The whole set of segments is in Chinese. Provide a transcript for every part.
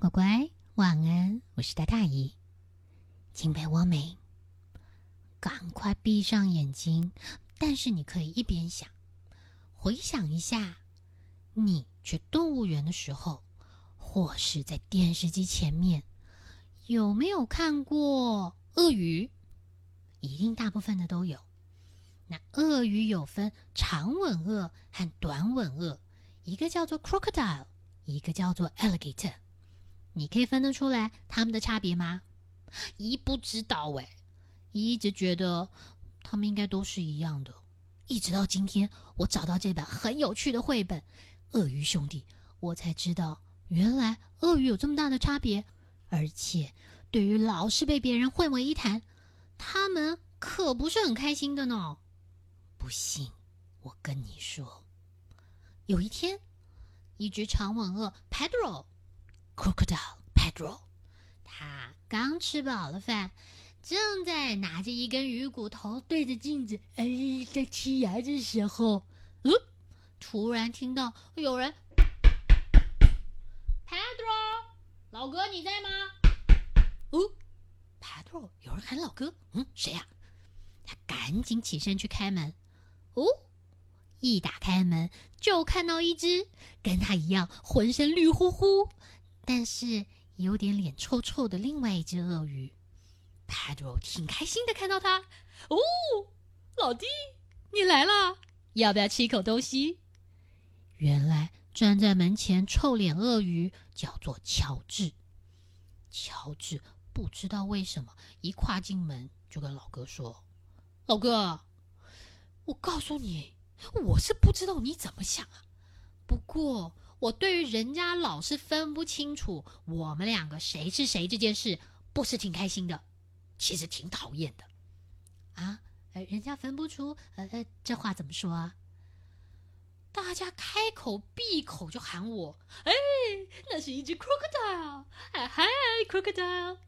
乖乖，晚安，我是大大姨。请被窝没？赶快闭上眼睛。但是你可以一边想，回想一下，你去动物园的时候，或是在电视机前面，有没有看过鳄鱼？一定大部分的都有。那鳄鱼有分长吻鳄和短吻鳄，一个叫做 crocodile，一个叫做 alligator。你可以分得出来他们的差别吗？一不知道哎，一直觉得他们应该都是一样的。一直到今天，我找到这本很有趣的绘本《鳄鱼兄弟》，我才知道原来鳄鱼有这么大的差别。而且，对于老是被别人混为一谈，他们可不是很开心的呢。不信，我跟你说，有一天，一只长吻鳄 Pedro。Crocodile Pedro，他刚吃饱了饭，正在拿着一根鱼骨头对着镜子哎在剔牙的时候，嗯，突然听到有人，Pedro，老哥你在吗？哦，Pedro，有人喊老哥，嗯，谁呀？他赶紧起身去开门，哦，一打开门就看到一只跟他一样浑身绿乎乎。但是有点脸臭臭的另外一只鳄鱼，Pedro 挺开心的看到他。哦，老弟，你来了，要不要吃一口东西？原来站在门前臭脸鳄鱼叫做乔治。乔治不知道为什么一跨进门就跟老哥说：“老哥，我告诉你，我是不知道你怎么想啊，不过……”我对于人家老是分不清楚我们两个谁是谁这件事，不是挺开心的，其实挺讨厌的。啊，呃，人家分不出，呃呃，这话怎么说啊？大家开口闭口就喊我，哎，那是一只 crocodile，嗨嗨，crocodile，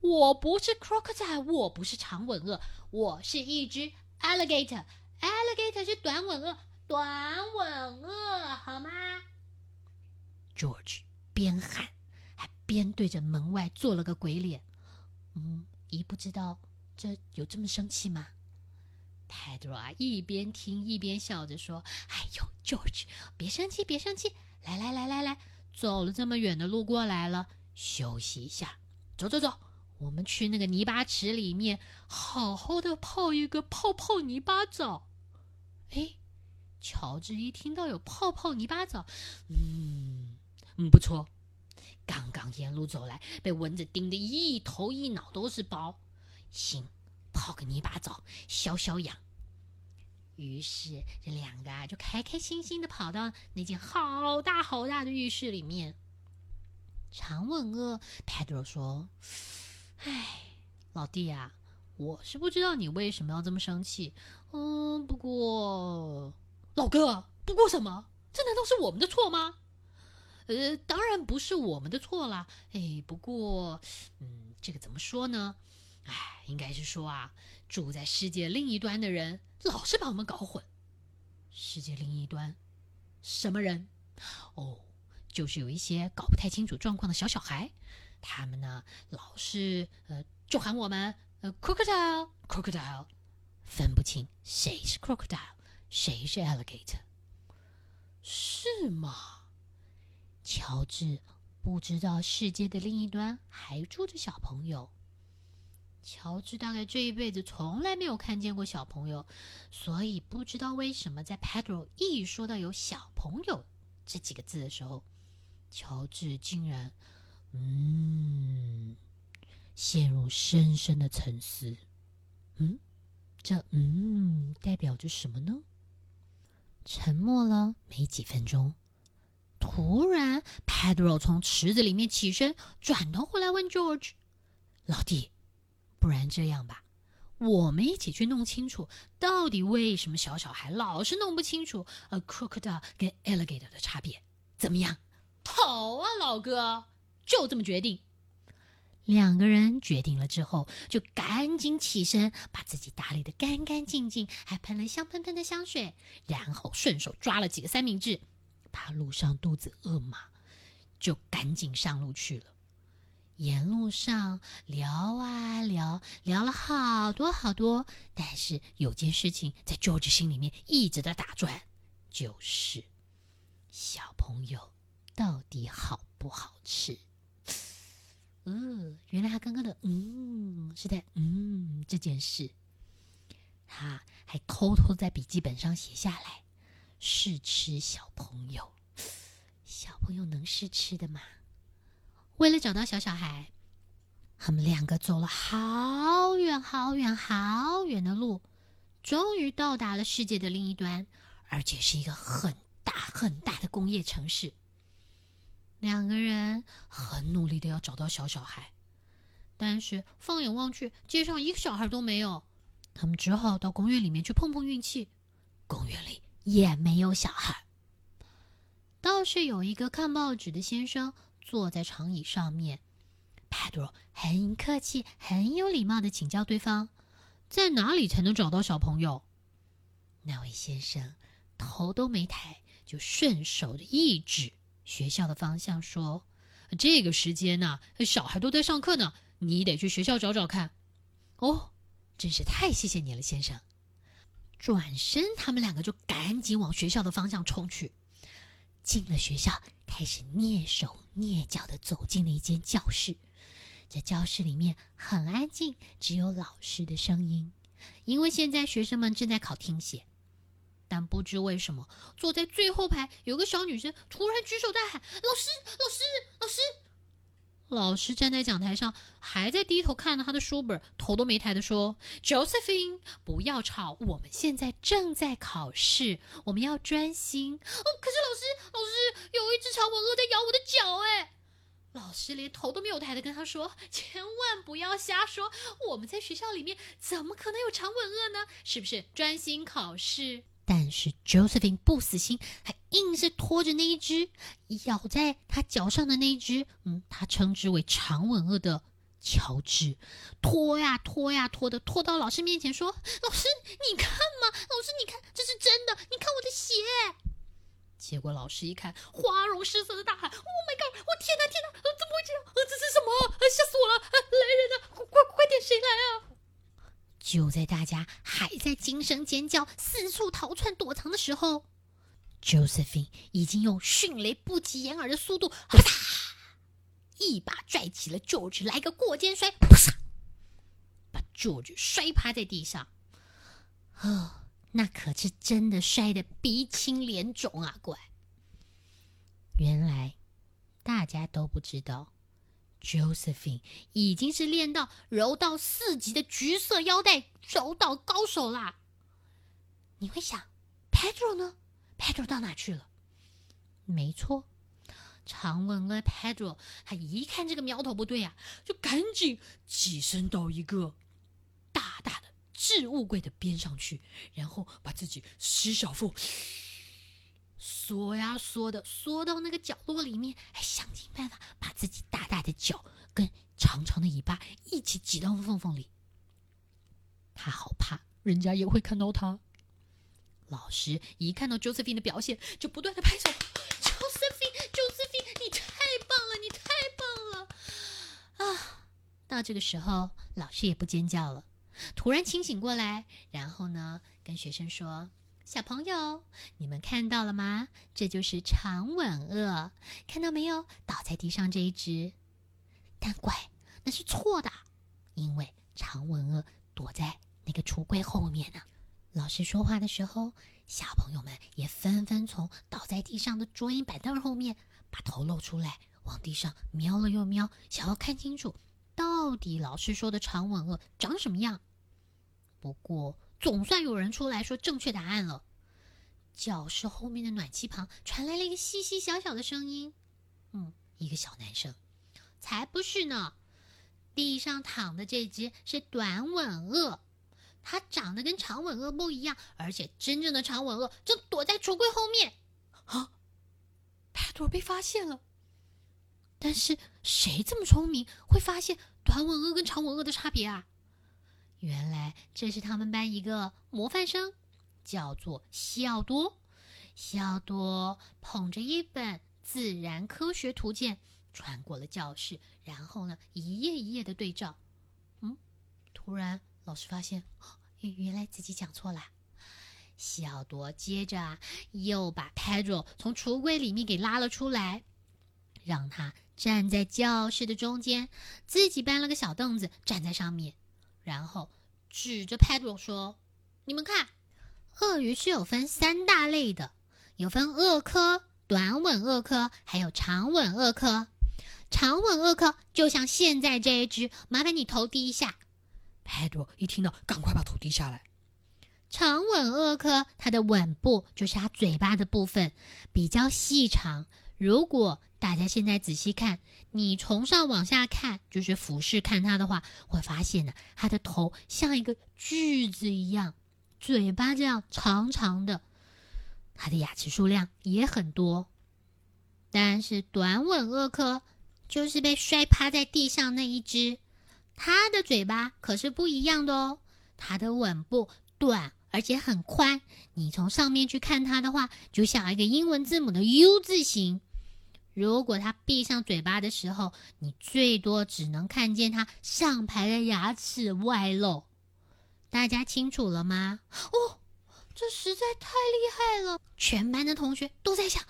我不是 crocodile，我不是长吻鳄，我是一只 alligator，alligator 是短吻鳄，短吻鳄，好吗？George 边喊，还边对着门外做了个鬼脸。嗯，姨不知道这有这么生气吗？Pedro 啊，一边听一边笑着说：“哎呦，George，别生气，别生气，来来来来来，走了这么远的路过来了，休息一下。走走走，我们去那个泥巴池里面，好好的泡一个泡泡泥巴澡。”哎，乔治一听到有泡泡泥巴澡，嗯。嗯，不错。刚刚沿路走来，被蚊子叮得一头一脑都是包，行，泡个泥巴澡消消痒。于是这两个啊，就开开心心的跑到那间好大好大的浴室里面。长吻鳄 Pedro 说：“哎，老弟啊，我是不知道你为什么要这么生气。嗯，不过老哥，不过什么？这难道是我们的错吗？”呃，当然不是我们的错啦。哎，不过，嗯，这个怎么说呢？哎，应该是说啊，住在世界另一端的人老是把我们搞混。世界另一端，什么人？哦，就是有一些搞不太清楚状况的小小孩，他们呢老是呃就喊我们呃 crocodile crocodile，分不清谁是 crocodile，谁是 alligator，是吗？乔治不知道世界的另一端还住着小朋友。乔治大概这一辈子从来没有看见过小朋友，所以不知道为什么在 Pedro 一说到有小朋友这几个字的时候，乔治竟然嗯陷入深深的沉思。嗯，这嗯代表着什么呢？沉默了没几分钟。突然，Pedro 从池子里面起身，转头回来问 George：“ 老弟，不然这样吧，我们一起去弄清楚，到底为什么小小孩老是弄不清楚 a crocodile 跟 alligator 的差别？怎么样？”“好啊，老哥，就这么决定。”两个人决定了之后，就赶紧起身，把自己打理的干干净净，还喷了香喷喷的香水，然后顺手抓了几个三明治。怕路上肚子饿嘛，就赶紧上路去了。沿路上聊啊聊，聊了好多好多，但是有件事情在 George 心里面一直在打转，就是小朋友到底好不好吃？呃，原来他刚刚的嗯是在嗯这件事，他还偷偷在笔记本上写下来试吃小朋友。小朋友能试吃的吗？为了找到小小孩，他们两个走了好远好远好远的路，终于到达了世界的另一端，而且是一个很大很大的工业城市。两个人很努力的要找到小小孩，但是放眼望去，街上一个小孩都没有。他们只好到公园里面去碰碰运气，公园里也没有小孩，倒是有一个看报纸的先生。坐在长椅上面，Pedro 很客气、很有礼貌的请教对方：“在哪里才能找到小朋友？”那位先生头都没抬，就顺手的一指学校的方向，说：“这个时间呢，小孩都在上课呢，你得去学校找找看。”哦，真是太谢谢你了，先生。转身，他们两个就赶紧往学校的方向冲去。进了学校，开始蹑手蹑脚的走进了一间教室。这教室里面很安静，只有老师的声音。因为现在学生们正在考听写，但不知为什么，坐在最后排有个小女生突然举手大喊：“老师，老师，老师！”老师站在讲台上，还在低头看着他的书本，头都没抬的说：“Josephine，不要吵，我们现在正在考试，我们要专心。”哦，可是老师，老师，有一只长吻鳄在咬我的脚，哎！老师连头都没有抬的跟他说：“千万不要瞎说，我们在学校里面怎么可能有长吻鳄呢？是不是专心考试？”但是 Josephine 不死心，还硬是拖着那一只咬在他脚上的那一只，嗯，他称之为长吻鳄的乔治，拖呀拖呀拖的，拖到老师面前说：“老师，你看嘛，老师你看，这是真的，你看我的鞋。”结果老师一看，花容失色的大喊：“Oh my god！我天哪，天哪，怎么会这样？这是什么？吓死我了！来人啊，快快点，谁来啊？”就在大家还在惊声尖叫、四处逃窜躲藏的时候，Josephine 已经用迅雷不及掩耳的速度，啪嗒，一把拽起了 George，来个过肩摔，啪嗒，把 George 摔趴在地上。哦，那可是真的摔得鼻青脸肿啊！怪，原来大家都不知道。Josephine 已经是练到柔道四级的橘色腰带柔道高手啦。你会想，Pedro 呢？Pedro 到哪去了？没错，长吻鳄 Pedro，他一看这个苗头不对呀，就赶紧起身到一个大大的置物柜的边上去，然后把自己十小腹。缩呀缩的，缩到那个角落里面，还想尽办法把自己大大的脚跟长长的尾巴一起挤到缝缝里。他好怕人家也会看到他。老师一看到 Josephine 的表现，就不断的拍手：“Josephine，Josephine，你太棒了，你太棒了！”啊，到这个时候，老师也不尖叫了，突然清醒过来，然后呢，跟学生说。小朋友，你们看到了吗？这就是长吻鳄，看到没有？倒在地上这一只，但怪，那是错的，因为长吻鳄躲在那个橱柜后面呢。老师说话的时候，小朋友们也纷纷从倒在地上的桌椅板凳后面把头露出来，往地上瞄了又瞄，想要看清楚到底老师说的长吻鳄长什么样。不过。总算有人出来说正确答案了。教室后面的暖气旁传来了一个细细小小的声音：“嗯，一个小男生，才不是呢！地上躺的这只是短吻鳄，它长得跟长吻鳄不一样，而且真正的长吻鳄正躲在橱柜后面。”啊，Pedro 被发现了。但是谁这么聪明，会发现短吻鳄跟长吻鳄的差别啊？原来这是他们班一个模范生，叫做西奥多。西奥多捧着一本自然科学图鉴，穿过了教室，然后呢，一页一页的对照。嗯，突然老师发现，原来自己讲错了。西奥多接着啊，又把 Pedro 从橱柜里面给拉了出来，让他站在教室的中间，自己搬了个小凳子站在上面，然后指着 Pedro 说：“你们看，鳄鱼是有分三大类的，有分鳄科、短吻鳄科，还有长吻鳄科。长吻鳄科就像现在这一只，麻烦你头低一下。” Pedro 一听到，赶快把头低下来。长吻鳄科，它的吻部就是它嘴巴的部分，比较细长。如果大家现在仔细看，你从上往下看，就是俯视看它的话，会发现呢，它的头像一个锯子一样，嘴巴这样长长的。它的牙齿数量也很多。但是短吻鳄科就是被摔趴在地上那一只，它的嘴巴可是不一样的哦，它的吻部短。而且很宽，你从上面去看它的话，就像一个英文字母的 U 字形。如果它闭上嘴巴的时候，你最多只能看见它上排的牙齿外露。大家清楚了吗？哦，这实在太厉害了！全班的同学都在想：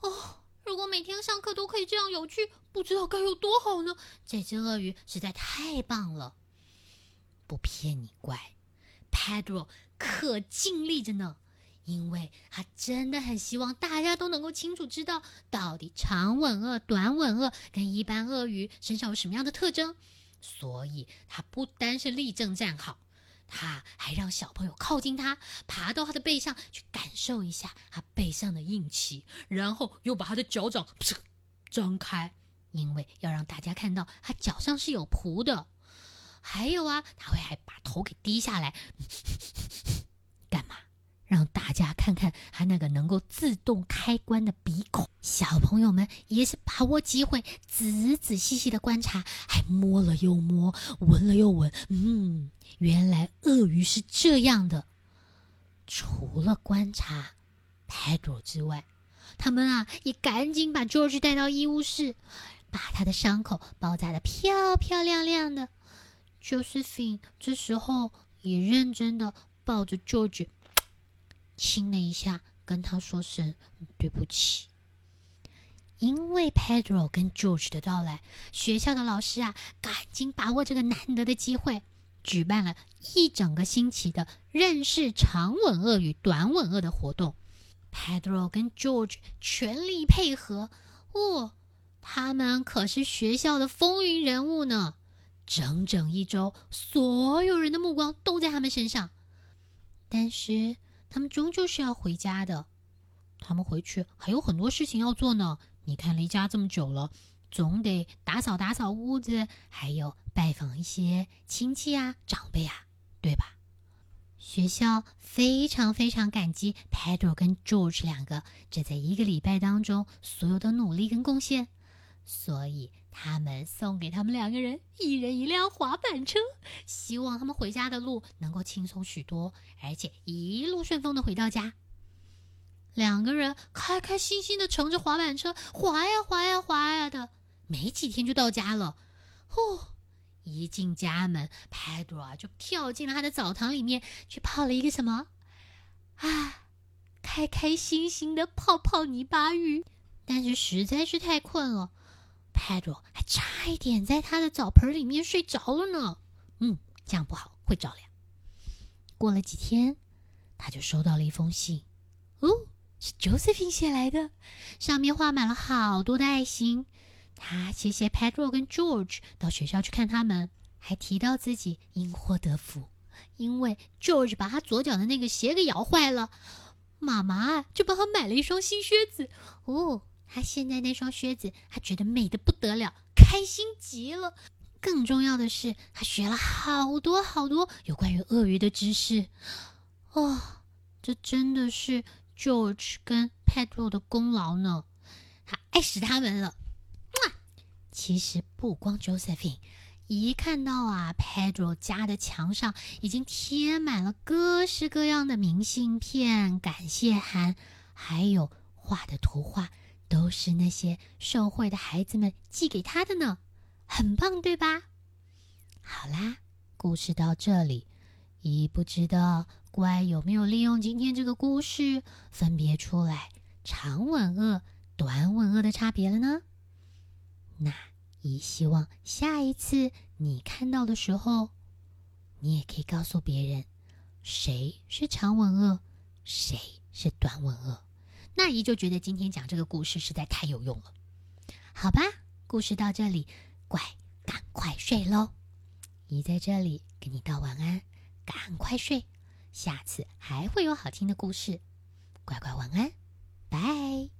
哦，如果每天上课都可以这样有趣，不知道该有多好呢！这只鳄鱼实在太棒了。不骗你，乖，Pedro。可尽力着呢，因为他真的很希望大家都能够清楚知道，到底长吻鳄、短吻鳄跟一般鳄鱼身上有什么样的特征。所以，他不单是立正站好，他还让小朋友靠近他，爬到他的背上去感受一下他背上的硬气，然后又把他的脚掌张开，因为要让大家看到他脚上是有蹼的。还有啊，他会还把头给低下来，干嘛？让大家看看他那个能够自动开关的鼻孔。小朋友们也是把握机会，仔仔细细的观察，还摸了又摸，闻了又闻。嗯，原来鳄鱼是这样的。除了观察 Pedro 之外，他们啊也赶紧把 George 带到医务室，把他的伤口包扎的漂漂亮亮的。Josephine 这时候也认真的抱着 George 亲了一下，跟他说声对不起。因为 Pedro 跟 George 的到来，学校的老师啊，赶紧把握这个难得的机会，举办了一整个星期的认识长吻鳄与短吻鳄的活动。Pedro 跟 George 全力配合，哦，他们可是学校的风云人物呢。整整一周，所有人的目光都在他们身上。但是他们终究是要回家的。他们回去还有很多事情要做呢。你看，离家这么久了，总得打扫打扫屋子，还有拜访一些亲戚啊、长辈啊，对吧？学校非常非常感激 Pedro 跟 George 两个这在一个礼拜当中所有的努力跟贡献，所以。他们送给他们两个人一人一辆滑板车，希望他们回家的路能够轻松许多，而且一路顺风的回到家。两个人开开心心的乘着滑板车滑呀滑呀滑呀的，没几天就到家了。哦，一进家门，Pedro 就跳进了他的澡堂里面去泡了一个什么？啊，开开心心的泡泡泥巴浴，但是实在是太困了。Pedro 还差一点在他的澡盆里面睡着了呢。嗯，这样不好，会着凉。过了几天，他就收到了一封信。哦，是 Josephine 写来的，上面画满了好多的爱心。他谢谢 Pedro 跟 George 到学校去看他们，还提到自己因祸得福，因为 George 把他左脚的那个鞋给咬坏了，妈妈就帮他买了一双新靴子。哦。他现在那双靴子，他觉得美的不得了，开心极了。更重要的是，他学了好多好多有关于鳄鱼的知识。哦，这真的是 George 跟 Pedro 的功劳呢。他爱死他们了。其实不光 Josephine，一看到啊，Pedro 家的墙上已经贴满了各式各样的明信片、感谢函，还有画的图画。都是那些受贿的孩子们寄给他的呢，很棒，对吧？好啦，故事到这里，一不知道乖有没有利用今天这个故事分别出来长吻鳄、短吻鳄的差别了呢？那一希望下一次你看到的时候，你也可以告诉别人，谁是长吻鳄，谁是短吻鳄。那姨就觉得今天讲这个故事实在太有用了。好吧，故事到这里，乖，赶快睡喽。姨在这里给你道晚安，赶快睡，下次还会有好听的故事。乖乖晚安，拜。